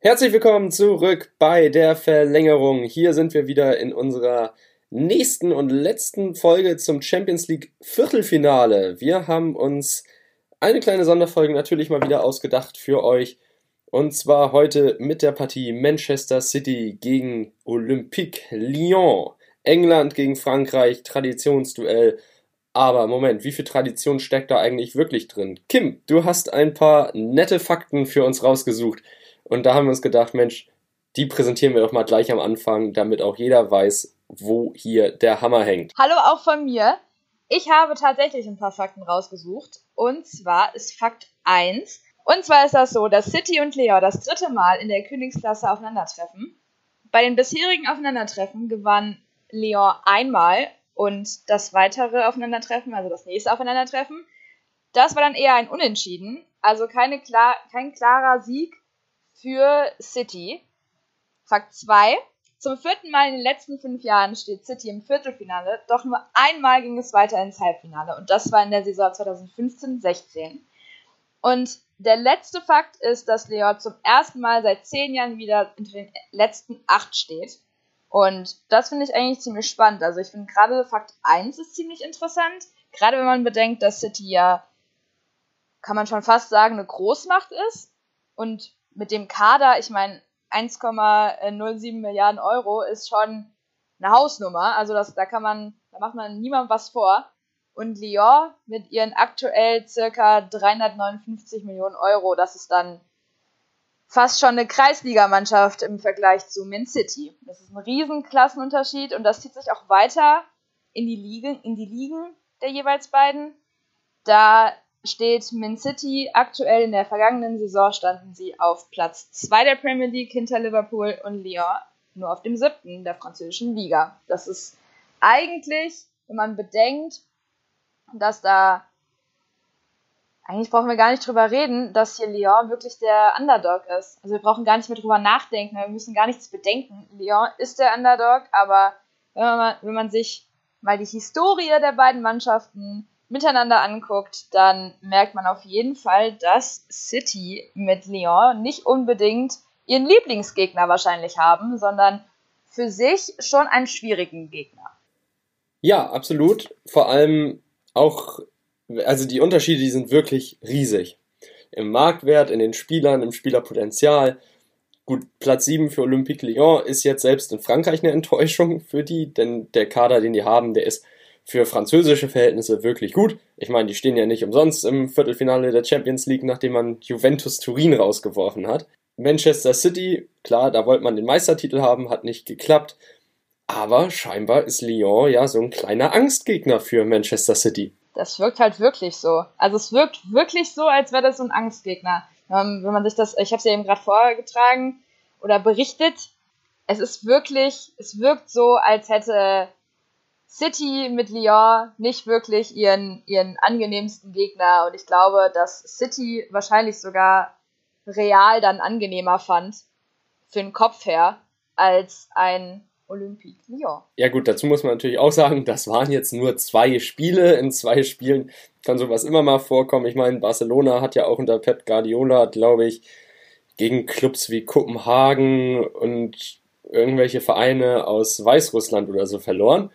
Herzlich willkommen zurück bei der Verlängerung. Hier sind wir wieder in unserer nächsten und letzten Folge zum Champions League Viertelfinale. Wir haben uns eine kleine Sonderfolge natürlich mal wieder ausgedacht für euch. Und zwar heute mit der Partie Manchester City gegen Olympique Lyon. England gegen Frankreich, Traditionsduell. Aber Moment, wie viel Tradition steckt da eigentlich wirklich drin? Kim, du hast ein paar nette Fakten für uns rausgesucht. Und da haben wir uns gedacht, Mensch, die präsentieren wir doch mal gleich am Anfang, damit auch jeder weiß, wo hier der Hammer hängt. Hallo auch von mir. Ich habe tatsächlich ein paar Fakten rausgesucht. Und zwar ist Fakt 1. Und zwar ist das so, dass City und Leo das dritte Mal in der Königsklasse aufeinandertreffen. Bei den bisherigen Aufeinandertreffen gewann Leon einmal und das weitere Aufeinandertreffen, also das nächste Aufeinandertreffen, das war dann eher ein Unentschieden. Also keine klar, kein klarer Sieg für City. Fakt 2. Zum vierten Mal in den letzten fünf Jahren steht City im Viertelfinale, doch nur einmal ging es weiter ins Halbfinale und das war in der Saison 2015-16. Und der letzte Fakt ist, dass Leon zum ersten Mal seit zehn Jahren wieder unter den letzten acht steht. Und das finde ich eigentlich ziemlich spannend. Also ich finde gerade Fakt 1 ist ziemlich interessant. Gerade wenn man bedenkt, dass City ja, kann man schon fast sagen, eine Großmacht ist. Und mit dem Kader, ich meine, 1,07 Milliarden Euro ist schon eine Hausnummer. Also das, da kann man, da macht man niemandem was vor. Und Lyon mit ihren aktuell circa 359 Millionen Euro, das ist dann fast schon eine Kreisligamannschaft im Vergleich zu Man City. Das ist ein riesen Klassenunterschied und das zieht sich auch weiter in die Ligen, in die Ligen der jeweils beiden. Da steht Man City aktuell in der vergangenen Saison standen sie auf Platz 2 der Premier League hinter Liverpool und Lyon nur auf dem siebten der französischen Liga. Das ist eigentlich, wenn man bedenkt, dass da eigentlich brauchen wir gar nicht drüber reden, dass hier Lyon wirklich der Underdog ist. Also wir brauchen gar nicht mehr drüber nachdenken, wir müssen gar nichts bedenken. Lyon ist der Underdog, aber wenn man, wenn man sich mal die Historie der beiden Mannschaften miteinander anguckt, dann merkt man auf jeden Fall, dass City mit Lyon nicht unbedingt ihren Lieblingsgegner wahrscheinlich haben, sondern für sich schon einen schwierigen Gegner. Ja, absolut. Vor allem auch, also die Unterschiede, die sind wirklich riesig. Im Marktwert, in den Spielern, im Spielerpotenzial. Gut, Platz 7 für Olympique Lyon ist jetzt selbst in Frankreich eine Enttäuschung für die, denn der Kader, den die haben, der ist für französische Verhältnisse wirklich gut. Ich meine, die stehen ja nicht umsonst im Viertelfinale der Champions League, nachdem man Juventus Turin rausgeworfen hat. Manchester City, klar, da wollte man den Meistertitel haben, hat nicht geklappt. Aber scheinbar ist Lyon ja so ein kleiner Angstgegner für Manchester City. Das wirkt halt wirklich so. Also es wirkt wirklich so, als wäre das so ein Angstgegner. Ähm, wenn man sich das, ich habe es ja eben gerade vorgetragen oder berichtet, es ist wirklich, es wirkt so, als hätte City mit Lyon nicht wirklich ihren, ihren angenehmsten Gegner. Und ich glaube, dass City wahrscheinlich sogar real dann angenehmer fand, für den Kopf her, als ein Olympique Lyon. Ja gut, dazu muss man natürlich auch sagen, das waren jetzt nur zwei Spiele. In zwei Spielen kann sowas immer mal vorkommen. Ich meine, Barcelona hat ja auch unter Pep Guardiola, glaube ich, gegen Clubs wie Kopenhagen und irgendwelche Vereine aus Weißrussland oder so verloren.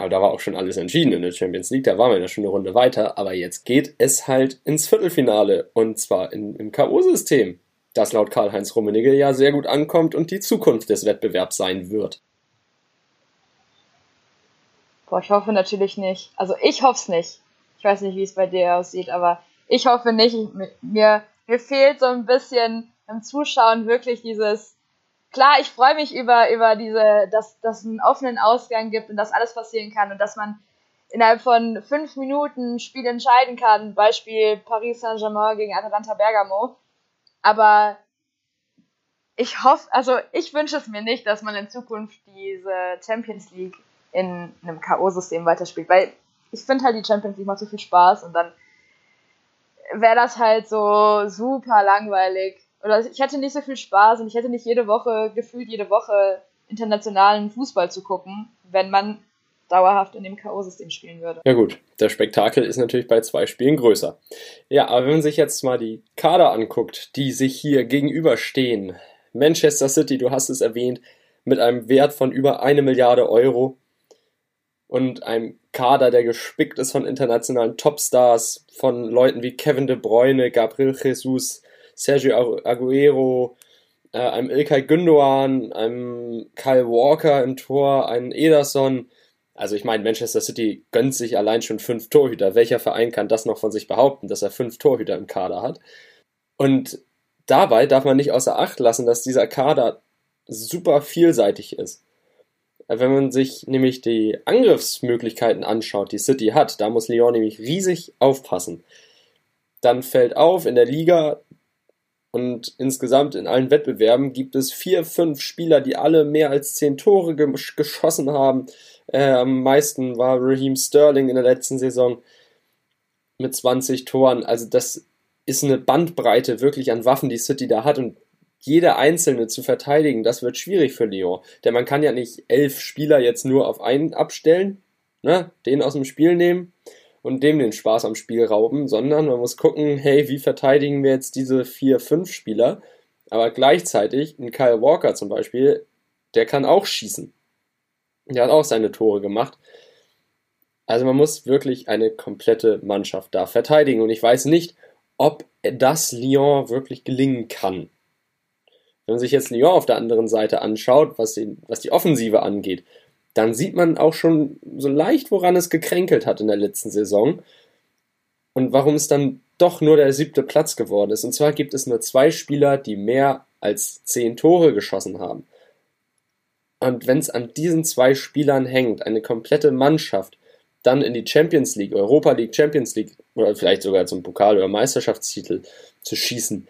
Aber da war auch schon alles entschieden in der Champions League, da waren wir ja schon eine Runde weiter. Aber jetzt geht es halt ins Viertelfinale und zwar in, im K.O.-System, das laut Karl-Heinz Rummenigge ja sehr gut ankommt und die Zukunft des Wettbewerbs sein wird. Boah, ich hoffe natürlich nicht. Also ich hoffe es nicht. Ich weiß nicht, wie es bei dir aussieht, aber ich hoffe nicht. Mir, mir fehlt so ein bisschen im Zuschauen wirklich dieses klar, ich freue mich über, über diese, dass, dass es einen offenen Ausgang gibt und dass alles passieren kann und dass man innerhalb von fünf Minuten Spiel entscheiden kann. Beispiel Paris Saint-Germain gegen Atalanta Bergamo. Aber ich hoffe, also ich wünsche es mir nicht, dass man in Zukunft diese Champions League in einem K.O.-System weiterspielt, weil ich finde halt die Champions League macht so viel Spaß und dann wäre das halt so super langweilig oder ich hätte nicht so viel Spaß und ich hätte nicht jede Woche, gefühlt jede Woche internationalen Fußball zu gucken, wenn man dauerhaft in dem K.O.-System spielen würde. Ja gut, der Spektakel ist natürlich bei zwei Spielen größer. Ja, aber wenn man sich jetzt mal die Kader anguckt, die sich hier gegenüberstehen, Manchester City, du hast es erwähnt, mit einem Wert von über eine Milliarde Euro und einem Kader, der gespickt ist von internationalen Topstars, von Leuten wie Kevin De Bruyne, Gabriel Jesus, Sergio Aguero, äh, einem Ilkay Gündoğan, einem Kyle Walker im Tor, einem Ederson. Also ich meine, Manchester City gönnt sich allein schon fünf Torhüter. Welcher Verein kann das noch von sich behaupten, dass er fünf Torhüter im Kader hat? Und dabei darf man nicht außer Acht lassen, dass dieser Kader super vielseitig ist. Wenn man sich nämlich die Angriffsmöglichkeiten anschaut, die City hat, da muss Lyon nämlich riesig aufpassen. Dann fällt auf, in der Liga und insgesamt in allen Wettbewerben gibt es vier, fünf Spieler, die alle mehr als zehn Tore geschossen haben. Äh, am meisten war Raheem Sterling in der letzten Saison mit 20 Toren. Also das ist eine Bandbreite wirklich an Waffen, die City da hat und jede einzelne zu verteidigen, das wird schwierig für Lyon. Denn man kann ja nicht elf Spieler jetzt nur auf einen abstellen, ne, den aus dem Spiel nehmen und dem den Spaß am Spiel rauben, sondern man muss gucken, hey, wie verteidigen wir jetzt diese vier, fünf Spieler? Aber gleichzeitig, ein Kyle Walker zum Beispiel, der kann auch schießen. Der hat auch seine Tore gemacht. Also man muss wirklich eine komplette Mannschaft da verteidigen. Und ich weiß nicht, ob das Lyon wirklich gelingen kann. Wenn man sich jetzt Lyon auf der anderen Seite anschaut, was die, was die Offensive angeht, dann sieht man auch schon so leicht, woran es gekränkelt hat in der letzten Saison und warum es dann doch nur der siebte Platz geworden ist. Und zwar gibt es nur zwei Spieler, die mehr als zehn Tore geschossen haben. Und wenn es an diesen zwei Spielern hängt, eine komplette Mannschaft dann in die Champions League, Europa League, Champions League oder vielleicht sogar zum Pokal- oder Meisterschaftstitel zu schießen,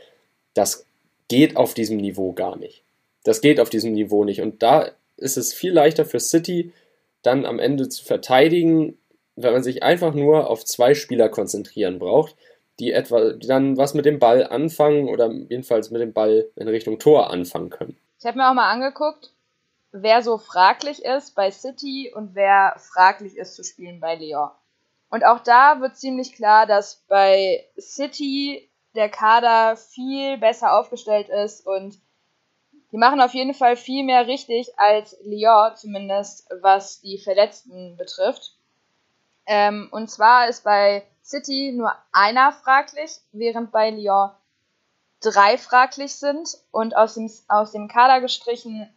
das geht auf diesem Niveau gar nicht. Das geht auf diesem Niveau nicht. Und da ist es viel leichter für City dann am Ende zu verteidigen, wenn man sich einfach nur auf zwei Spieler konzentrieren braucht, die etwa die dann was mit dem Ball anfangen oder jedenfalls mit dem Ball in Richtung Tor anfangen können. Ich habe mir auch mal angeguckt, wer so fraglich ist bei City und wer fraglich ist zu spielen bei Lyon. Und auch da wird ziemlich klar, dass bei City der Kader viel besser aufgestellt ist und die machen auf jeden Fall viel mehr richtig als Lyon, zumindest was die Verletzten betrifft. Ähm, und zwar ist bei City nur einer fraglich, während bei Lyon drei fraglich sind und aus dem, aus dem Kader gestrichen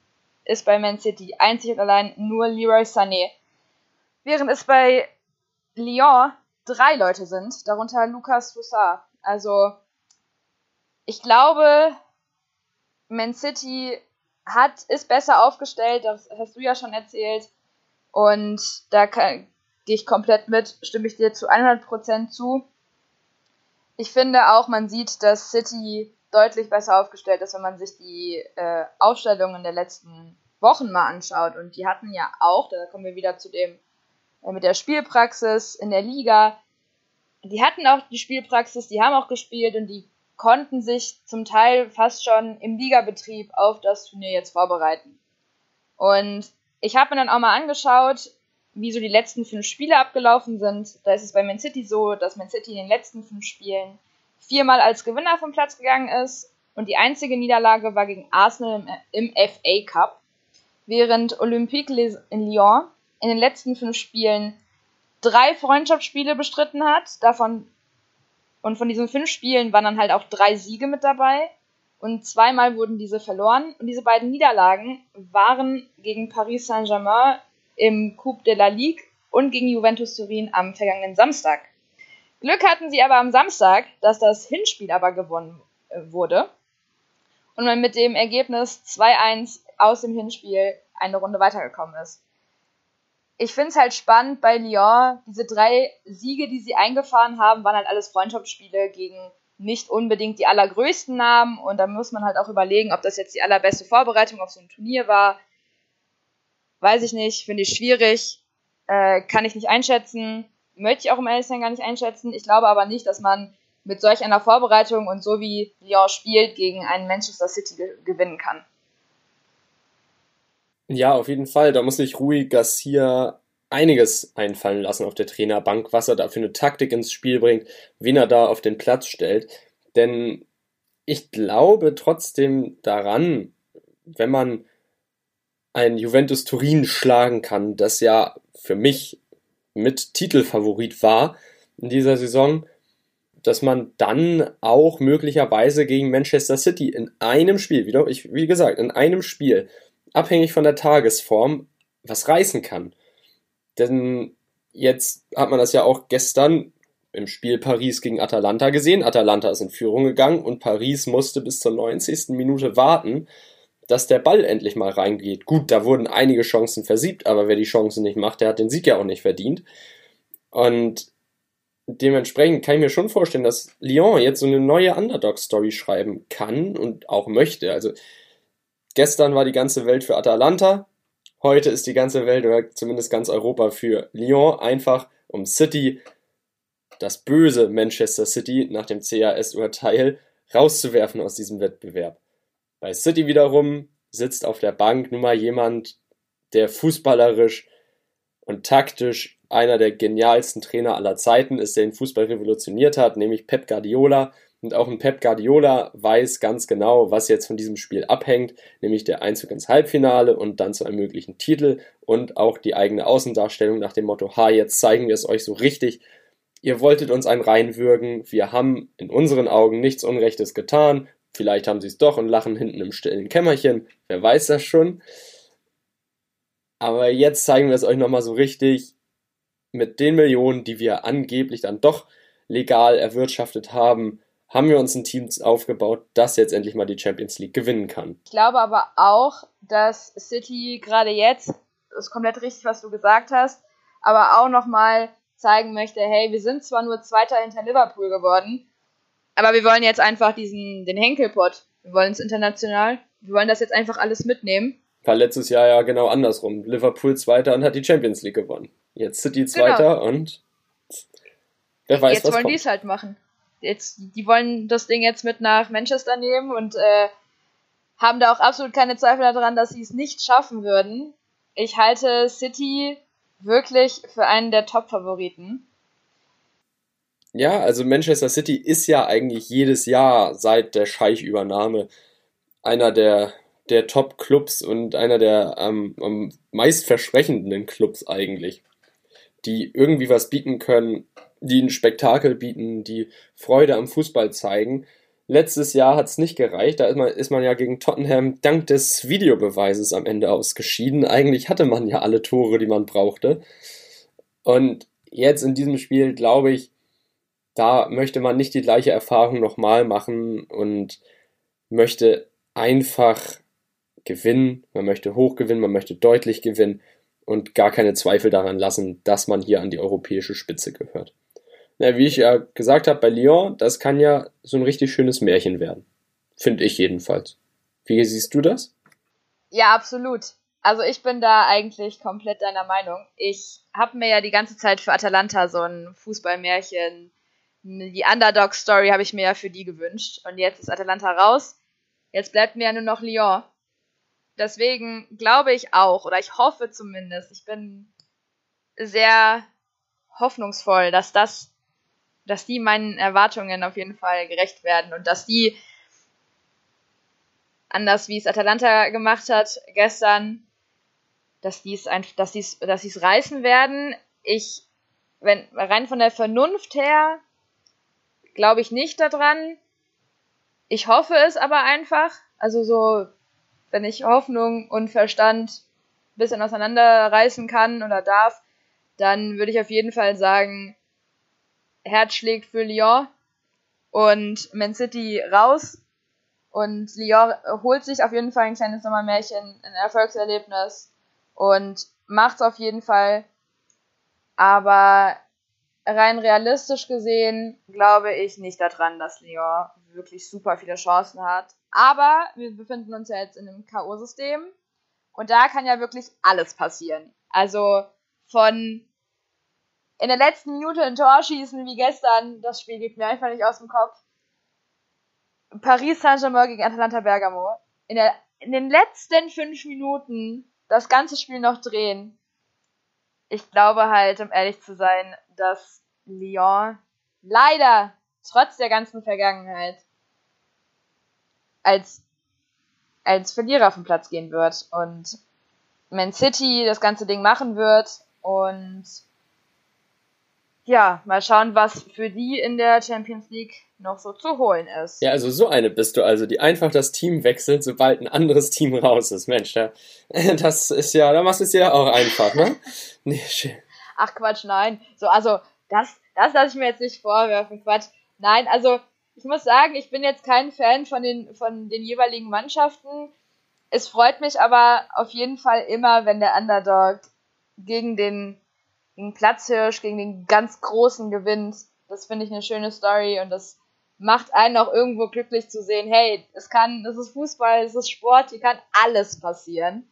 ist bei Man City einzig und allein nur Leroy Sané. Während es bei Lyon drei Leute sind, darunter Lucas Toussaint. Also ich glaube, man City hat, ist besser aufgestellt, das hast du ja schon erzählt. Und da gehe ich komplett mit, stimme ich dir zu 100% zu. Ich finde auch, man sieht, dass City deutlich besser aufgestellt ist, wenn man sich die äh, Aufstellungen der letzten Wochen mal anschaut. Und die hatten ja auch, da kommen wir wieder zu dem äh, mit der Spielpraxis in der Liga. Die hatten auch die Spielpraxis, die haben auch gespielt und die konnten sich zum Teil fast schon im Ligabetrieb auf das Turnier jetzt vorbereiten. Und ich habe mir dann auch mal angeschaut, wie so die letzten fünf Spiele abgelaufen sind. Da ist es bei Man City so, dass Man City in den letzten fünf Spielen viermal als Gewinner vom Platz gegangen ist und die einzige Niederlage war gegen Arsenal im, im FA Cup, während Olympique in Lyon in den letzten fünf Spielen drei Freundschaftsspiele bestritten hat, davon und von diesen fünf Spielen waren dann halt auch drei Siege mit dabei. Und zweimal wurden diese verloren. Und diese beiden Niederlagen waren gegen Paris Saint-Germain im Coupe de la Ligue und gegen Juventus Turin am vergangenen Samstag. Glück hatten sie aber am Samstag, dass das Hinspiel aber gewonnen äh, wurde und man mit dem Ergebnis 2-1 aus dem Hinspiel eine Runde weitergekommen ist ich finde es halt spannend bei Lyon, diese drei Siege, die sie eingefahren haben, waren halt alles Freundschaftsspiele gegen nicht unbedingt die allergrößten Namen und da muss man halt auch überlegen, ob das jetzt die allerbeste Vorbereitung auf so ein Turnier war. Weiß ich nicht, finde ich schwierig, äh, kann ich nicht einschätzen, möchte ich auch im Ehrlichsein gar nicht einschätzen. Ich glaube aber nicht, dass man mit solch einer Vorbereitung und so wie Lyon spielt, gegen einen Manchester City ge gewinnen kann. Ja, auf jeden Fall. Da muss sich Rui Garcia einiges einfallen lassen auf der Trainerbank, was er da für eine Taktik ins Spiel bringt, wen er da auf den Platz stellt. Denn ich glaube trotzdem daran, wenn man ein Juventus Turin schlagen kann, das ja für mich mit Titelfavorit war in dieser Saison, dass man dann auch möglicherweise gegen Manchester City in einem Spiel, wie gesagt, in einem Spiel, abhängig von der Tagesform, was reißen kann. Denn jetzt hat man das ja auch gestern im Spiel Paris gegen Atalanta gesehen. Atalanta ist in Führung gegangen und Paris musste bis zur 90. Minute warten, dass der Ball endlich mal reingeht. Gut, da wurden einige Chancen versiebt, aber wer die Chancen nicht macht, der hat den Sieg ja auch nicht verdient. Und dementsprechend kann ich mir schon vorstellen, dass Lyon jetzt so eine neue Underdog-Story schreiben kann und auch möchte. Also gestern war die ganze Welt für Atalanta, heute ist die ganze Welt oder zumindest ganz Europa für Lyon, einfach um City, das böse Manchester City nach dem CAS-Urteil, rauszuwerfen aus diesem Wettbewerb. Bei City wiederum sitzt auf der Bank nun mal jemand, der fußballerisch und taktisch einer der genialsten Trainer aller Zeiten ist, der den Fußball revolutioniert hat, nämlich Pep Guardiola. Und auch ein Pep Guardiola weiß ganz genau, was jetzt von diesem Spiel abhängt, nämlich der Einzug ins Halbfinale und dann zu einem möglichen Titel und auch die eigene Außendarstellung nach dem Motto, ha, jetzt zeigen wir es euch so richtig. Ihr wolltet uns einen reinwürgen, wir haben in unseren Augen nichts Unrechtes getan, vielleicht haben sie es doch und lachen hinten im stillen Kämmerchen, wer weiß das schon. Aber jetzt zeigen wir es euch nochmal so richtig mit den Millionen, die wir angeblich dann doch legal erwirtschaftet haben, haben wir uns ein Team aufgebaut, das jetzt endlich mal die Champions League gewinnen kann. Ich glaube aber auch, dass City gerade jetzt, das ist komplett richtig, was du gesagt hast, aber auch nochmal zeigen möchte, hey, wir sind zwar nur Zweiter hinter Liverpool geworden, aber wir wollen jetzt einfach diesen, den Henkelpot, wir wollen es international, wir wollen das jetzt einfach alles mitnehmen. War letztes Jahr ja genau andersrum. Liverpool Zweiter und hat die Champions League gewonnen. Jetzt City Zweiter genau. und wer weiß, jetzt was wollen die es halt machen. Jetzt, die wollen das Ding jetzt mit nach Manchester nehmen und äh, haben da auch absolut keine Zweifel daran, dass sie es nicht schaffen würden. Ich halte City wirklich für einen der Top-Favoriten. Ja, also Manchester City ist ja eigentlich jedes Jahr seit der Scheich-Übernahme einer der, der Top-Clubs und einer der ähm, am meistversprechendenden Clubs eigentlich die irgendwie was bieten können, die ein Spektakel bieten, die Freude am Fußball zeigen. Letztes Jahr hat es nicht gereicht, da ist man, ist man ja gegen Tottenham dank des Videobeweises am Ende ausgeschieden. Eigentlich hatte man ja alle Tore, die man brauchte. Und jetzt in diesem Spiel, glaube ich, da möchte man nicht die gleiche Erfahrung nochmal machen und möchte einfach gewinnen, man möchte hoch gewinnen, man möchte deutlich gewinnen und gar keine Zweifel daran lassen, dass man hier an die europäische Spitze gehört. Na, wie ich ja gesagt habe bei Lyon, das kann ja so ein richtig schönes Märchen werden. Finde ich jedenfalls. Wie siehst du das? Ja, absolut. Also ich bin da eigentlich komplett deiner Meinung. Ich habe mir ja die ganze Zeit für Atalanta so ein Fußballmärchen, die Underdog-Story habe ich mir ja für die gewünscht. Und jetzt ist Atalanta raus. Jetzt bleibt mir ja nur noch Lyon deswegen glaube ich auch, oder ich hoffe zumindest, ich bin sehr hoffnungsvoll, dass das, dass die meinen Erwartungen auf jeden Fall gerecht werden und dass die anders wie es Atalanta gemacht hat gestern, dass die es dass die es, dass sie es reißen werden. Ich, wenn rein von der Vernunft her, glaube ich nicht daran. Ich hoffe es aber einfach. Also so wenn ich Hoffnung und Verstand ein bisschen auseinanderreißen kann oder darf, dann würde ich auf jeden Fall sagen, Herz schlägt für Lyon und Man City raus. Und Lyon holt sich auf jeden Fall ein kleines Sommermärchen, ein Erfolgserlebnis und macht es auf jeden Fall. Aber rein realistisch gesehen glaube ich nicht daran, dass Lyon wirklich super viele Chancen hat. Aber wir befinden uns ja jetzt in einem K.O.-System und da kann ja wirklich alles passieren. Also von in der letzten Minute ein Tor schießen wie gestern, das Spiel geht mir einfach nicht aus dem Kopf. Paris Saint-Germain gegen Atalanta Bergamo. In, der, in den letzten fünf Minuten das ganze Spiel noch drehen. Ich glaube halt, um ehrlich zu sein, dass Lyon leider trotz der ganzen Vergangenheit als als Verlierer vom Platz gehen wird und Man City das ganze Ding machen wird und ja, mal schauen, was für die in der Champions League noch so zu holen ist. Ja, also so eine bist du also, die einfach das Team wechselt, sobald ein anderes Team raus ist. Mensch, ja, das ist ja, da machst du es ja auch einfach, ne? Nee, schön. Ach Quatsch, nein. So, also, das, das lasse ich mir jetzt nicht vorwerfen, Quatsch. Nein, also, ich muss sagen, ich bin jetzt kein Fan von den, von den jeweiligen Mannschaften. Es freut mich aber auf jeden Fall immer, wenn der Underdog gegen den gegen Platzhirsch, gegen den ganz Großen gewinnt. Das finde ich eine schöne Story und das macht einen auch irgendwo glücklich zu sehen, hey, es kann, das ist Fußball, es ist Sport, hier kann alles passieren.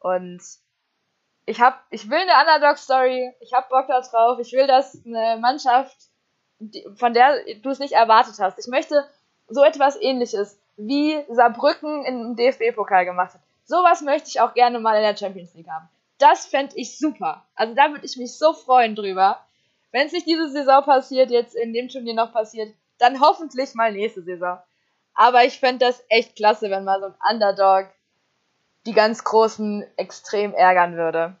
Und ich hab, ich will eine Underdog-Story, ich hab Bock da drauf, ich will, dass eine Mannschaft, von der du es nicht erwartet hast. Ich möchte so etwas ähnliches, wie Saarbrücken im DFB-Pokal gemacht hat. Sowas möchte ich auch gerne mal in der Champions League haben. Das fände ich super. Also da würde ich mich so freuen drüber. Wenn es nicht diese Saison passiert, jetzt in dem Turnier noch passiert, dann hoffentlich mal nächste Saison. Aber ich fände das echt klasse, wenn mal so ein Underdog die ganz Großen extrem ärgern würde.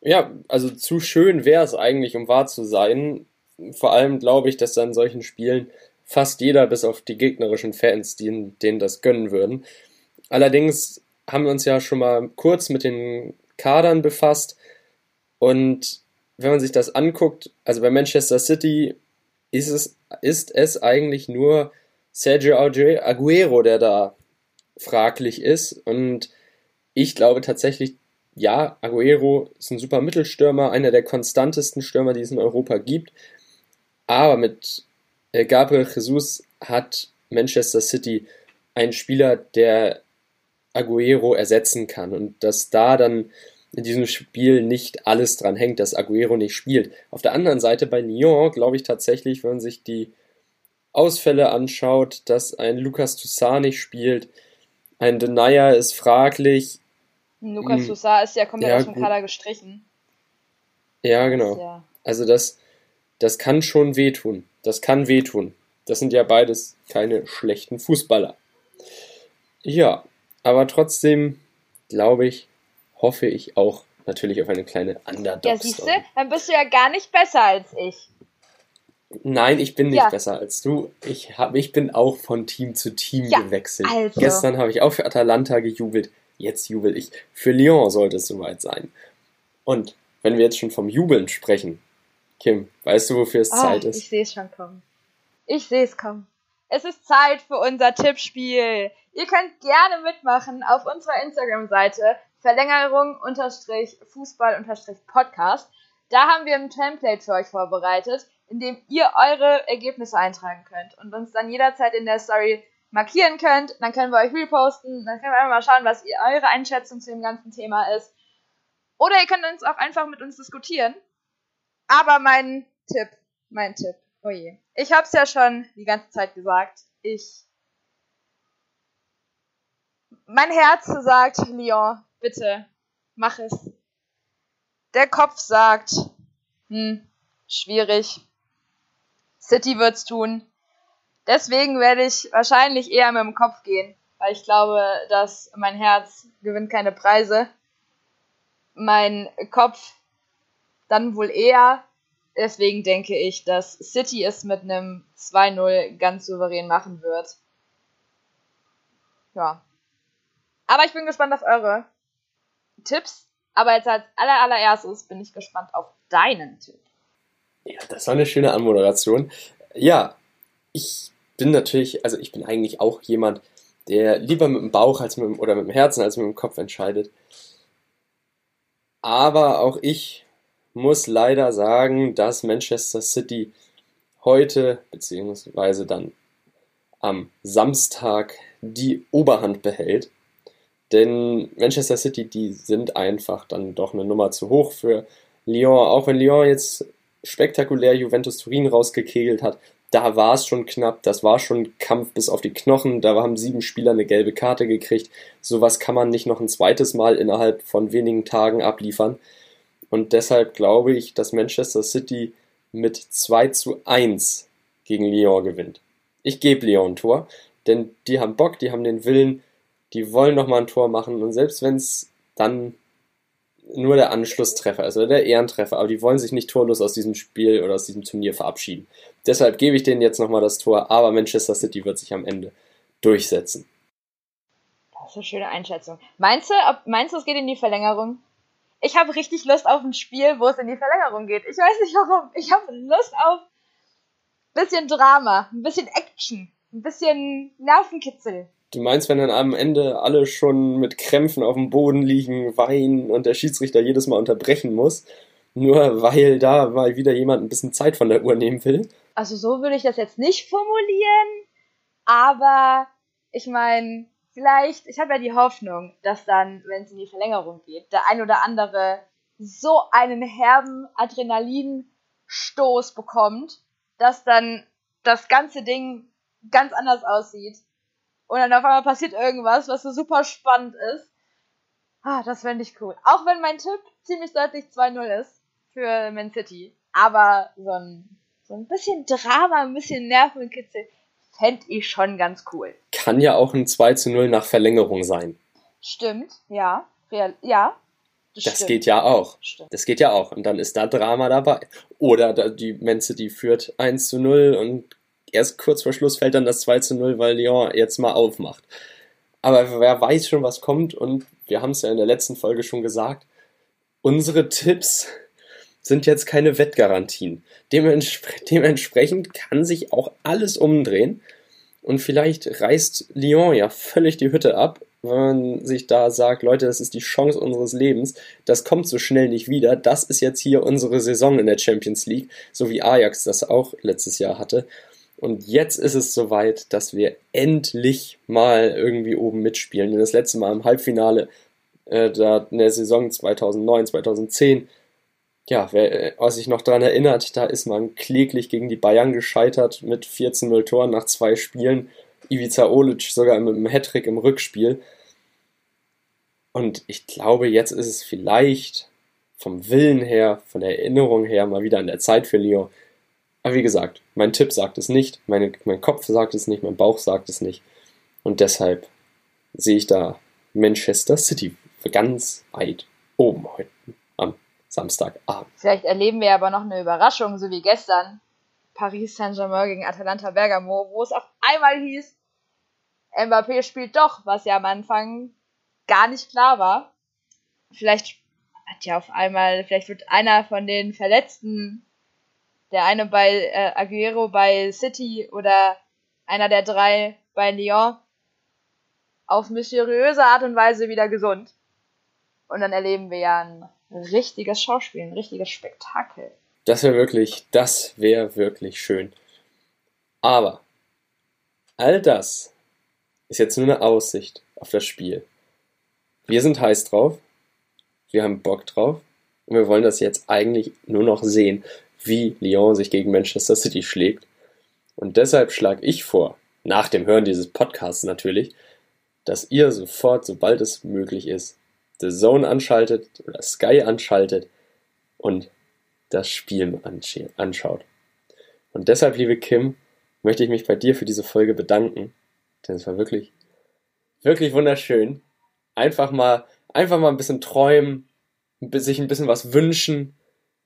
Ja, also zu schön wäre es eigentlich, um wahr zu sein. Vor allem glaube ich, dass in solchen Spielen fast jeder, bis auf die gegnerischen Fans, denen, denen das gönnen würden. Allerdings haben wir uns ja schon mal kurz mit den Kadern befasst. Und wenn man sich das anguckt, also bei Manchester City ist es, ist es eigentlich nur Sergio Aguero, der da fraglich ist. Und ich glaube tatsächlich, ja, Aguero ist ein super Mittelstürmer, einer der konstantesten Stürmer, die es in Europa gibt. Aber mit äh, Gabriel Jesus hat Manchester City einen Spieler, der Aguero ersetzen kann und dass da dann in diesem Spiel nicht alles dran hängt, dass Aguero nicht spielt. Auf der anderen Seite bei Lyon glaube ich tatsächlich, wenn man sich die Ausfälle anschaut, dass ein Lucas Toussaint nicht spielt, ein Denier ist fraglich. Lucas hm. Toussaint ist ja komplett ja, aus dem gut. Kader gestrichen. Ja, genau. Ja. Also das, das kann schon wehtun. Das kann wehtun. Das sind ja beides keine schlechten Fußballer. Ja, aber trotzdem glaube ich, hoffe ich auch natürlich auf eine kleine Underdog. Ja, siehst du, dann bist du ja gar nicht besser als ich. Nein, ich bin nicht ja. besser als du. Ich, hab, ich bin auch von Team zu Team ja, gewechselt. Also. Gestern habe ich auch für Atalanta gejubelt. Jetzt jubel ich. Für Lyon sollte es soweit sein. Und wenn wir jetzt schon vom Jubeln sprechen, Kim, weißt du, wofür es oh, Zeit ist? Ich sehe es schon kommen. Ich sehe es kommen. Es ist Zeit für unser Tippspiel. Ihr könnt gerne mitmachen auf unserer Instagram-Seite Verlängerung unterstrich Fußball unterstrich Podcast. Da haben wir ein Template für euch vorbereitet, in dem ihr eure Ergebnisse eintragen könnt und uns dann jederzeit in der Story markieren könnt. Dann können wir euch reposten, dann können wir einfach mal schauen, was ihr, eure Einschätzung zu dem ganzen Thema ist. Oder ihr könnt uns auch einfach mit uns diskutieren. Aber mein Tipp, mein Tipp, oh je. Ich hab's ja schon die ganze Zeit gesagt. Ich mein Herz sagt, Leon, bitte, mach es. Der Kopf sagt, hm, schwierig. City wird's tun. Deswegen werde ich wahrscheinlich eher mit dem Kopf gehen, weil ich glaube, dass mein Herz gewinnt keine Preise. Mein Kopf dann wohl eher. Deswegen denke ich, dass City es mit einem 2-0 ganz souverän machen wird. Ja, aber ich bin gespannt auf eure Tipps. Aber jetzt als aller, allererstes bin ich gespannt auf deinen Tipp. Ja, das war eine schöne Anmoderation. Ja, ich bin natürlich, also ich bin eigentlich auch jemand, der lieber mit dem Bauch als mit dem, oder mit dem Herzen als mit dem Kopf entscheidet. Aber auch ich muss leider sagen, dass Manchester City heute, beziehungsweise dann am Samstag, die Oberhand behält. Denn Manchester City, die sind einfach dann doch eine Nummer zu hoch für Lyon. Auch wenn Lyon jetzt spektakulär Juventus Turin rausgekegelt hat, da war es schon knapp, das war schon Kampf bis auf die Knochen, da haben sieben Spieler eine gelbe Karte gekriegt. Sowas kann man nicht noch ein zweites Mal innerhalb von wenigen Tagen abliefern. Und deshalb glaube ich, dass Manchester City mit 2 zu 1 gegen Lyon gewinnt. Ich gebe Lyon ein Tor, denn die haben Bock, die haben den Willen, die wollen nochmal ein Tor machen und selbst wenn es dann nur der Anschlusstreffer ist oder der Ehrentreffer, aber die wollen sich nicht torlos aus diesem Spiel oder aus diesem Turnier verabschieden. Deshalb gebe ich denen jetzt nochmal das Tor, aber Manchester City wird sich am Ende durchsetzen. Das ist eine schöne Einschätzung. Meinst du, ob, meinst du, es geht in die Verlängerung? Ich habe richtig Lust auf ein Spiel, wo es in die Verlängerung geht. Ich weiß nicht warum. Ich habe Lust auf ein bisschen Drama, ein bisschen Action, ein bisschen Nervenkitzel. Du meinst, wenn dann am Ende alle schon mit Krämpfen auf dem Boden liegen, weinen und der Schiedsrichter jedes Mal unterbrechen muss, nur weil da mal wieder jemand ein bisschen Zeit von der Uhr nehmen will? Also so würde ich das jetzt nicht formulieren, aber ich meine, vielleicht, ich habe ja die Hoffnung, dass dann, wenn es in die Verlängerung geht, der ein oder andere so einen herben Adrenalinstoß bekommt, dass dann das ganze Ding ganz anders aussieht und dann auf einmal passiert irgendwas, was so super spannend ist. Ah, das fände ich cool. Auch wenn mein Tipp ziemlich deutlich 2-0 ist für Man City. Aber so ein, so ein bisschen Drama, ein bisschen Nervenkitzel fände ich schon ganz cool. Kann ja auch ein 2 0 nach Verlängerung sein. Stimmt, ja. Real, ja. Das, das geht ja auch. Stimmt. Das geht ja auch. Und dann ist da Drama dabei. Oder die Man City führt 1 zu 0 und erst kurz vor Schluss fällt dann das 2 zu 0, weil Lyon jetzt mal aufmacht. Aber wer weiß schon, was kommt und wir haben es ja in der letzten Folge schon gesagt, unsere Tipps sind jetzt keine Wettgarantien. Demenspre dementsprechend kann sich auch alles umdrehen und vielleicht reißt Lyon ja völlig die Hütte ab, wenn man sich da sagt, Leute, das ist die Chance unseres Lebens, das kommt so schnell nicht wieder, das ist jetzt hier unsere Saison in der Champions League, so wie Ajax das auch letztes Jahr hatte. Und jetzt ist es soweit, dass wir endlich mal irgendwie oben mitspielen. Denn das letzte Mal im Halbfinale äh, da in der Saison 2009, 2010, ja, wer äh, sich noch daran erinnert, da ist man kläglich gegen die Bayern gescheitert mit 14-0 Toren nach zwei Spielen. Ivica Olic sogar mit einem Hattrick im Rückspiel. Und ich glaube, jetzt ist es vielleicht vom Willen her, von der Erinnerung her mal wieder an der Zeit für Lyon, aber wie gesagt, mein Tipp sagt es nicht, meine, mein Kopf sagt es nicht, mein Bauch sagt es nicht. Und deshalb sehe ich da Manchester City ganz weit oben heute Samstagabend. Vielleicht erleben wir aber noch eine Überraschung, so wie gestern. Paris Saint-Germain gegen Atalanta Bergamo, wo es auf einmal hieß, Mbappé spielt doch, was ja am Anfang gar nicht klar war. Vielleicht hat ja auf einmal, vielleicht wird einer von den Verletzten der eine bei äh, Aguero bei City oder einer der drei bei Lyon auf mysteriöse Art und Weise wieder gesund. Und dann erleben wir ja ein richtiges Schauspiel, ein richtiges Spektakel. Das wäre wirklich, das wäre wirklich schön. Aber all das ist jetzt nur eine Aussicht auf das Spiel. Wir sind heiß drauf, wir haben Bock drauf und wir wollen das jetzt eigentlich nur noch sehen wie Lyon sich gegen Manchester City schlägt. Und deshalb schlage ich vor, nach dem Hören dieses Podcasts natürlich, dass ihr sofort, sobald es möglich ist, The Zone anschaltet oder Sky anschaltet und das Spiel anschaut. Und deshalb, liebe Kim, möchte ich mich bei dir für diese Folge bedanken, denn es war wirklich, wirklich wunderschön. Einfach mal, einfach mal ein bisschen träumen, sich ein bisschen was wünschen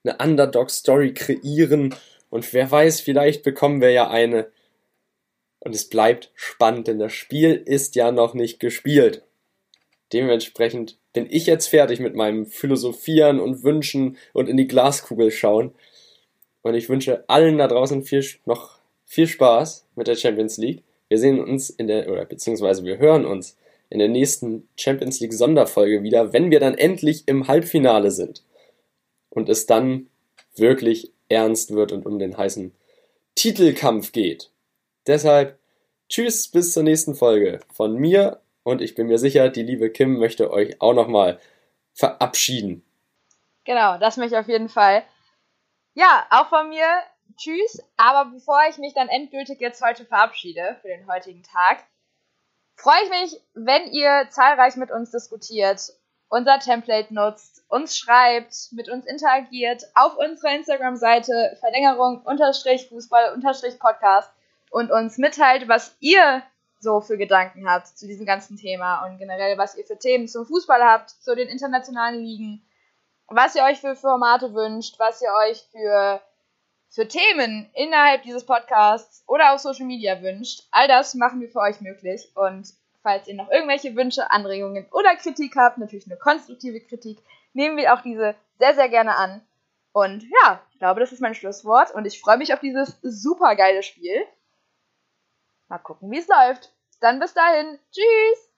eine Underdog-Story kreieren und wer weiß, vielleicht bekommen wir ja eine. Und es bleibt spannend, denn das Spiel ist ja noch nicht gespielt. Dementsprechend bin ich jetzt fertig mit meinem Philosophieren und Wünschen und in die Glaskugel schauen. Und ich wünsche allen da draußen viel, noch viel Spaß mit der Champions League. Wir sehen uns in der, oder beziehungsweise wir hören uns in der nächsten Champions League Sonderfolge wieder, wenn wir dann endlich im Halbfinale sind und es dann wirklich ernst wird und um den heißen Titelkampf geht. Deshalb tschüss bis zur nächsten Folge von mir und ich bin mir sicher, die liebe Kim möchte euch auch nochmal verabschieden. Genau, das möchte ich auf jeden Fall. Ja, auch von mir tschüss, aber bevor ich mich dann endgültig jetzt heute verabschiede für den heutigen Tag, freue ich mich, wenn ihr zahlreich mit uns diskutiert unser Template nutzt, uns schreibt, mit uns interagiert, auf unserer Instagram-Seite Verlängerung unterstrich Fußball unterstrich Podcast und uns mitteilt, was ihr so für Gedanken habt zu diesem ganzen Thema und generell, was ihr für Themen zum Fußball habt, zu den internationalen Ligen, was ihr euch für Formate wünscht, was ihr euch für, für Themen innerhalb dieses Podcasts oder auf Social Media wünscht. All das machen wir für euch möglich und falls ihr noch irgendwelche Wünsche, Anregungen oder Kritik habt, natürlich eine konstruktive Kritik, nehmen wir auch diese sehr, sehr gerne an. Und ja, ich glaube, das ist mein Schlusswort und ich freue mich auf dieses super geile Spiel. Mal gucken, wie es läuft. Dann bis dahin. Tschüss!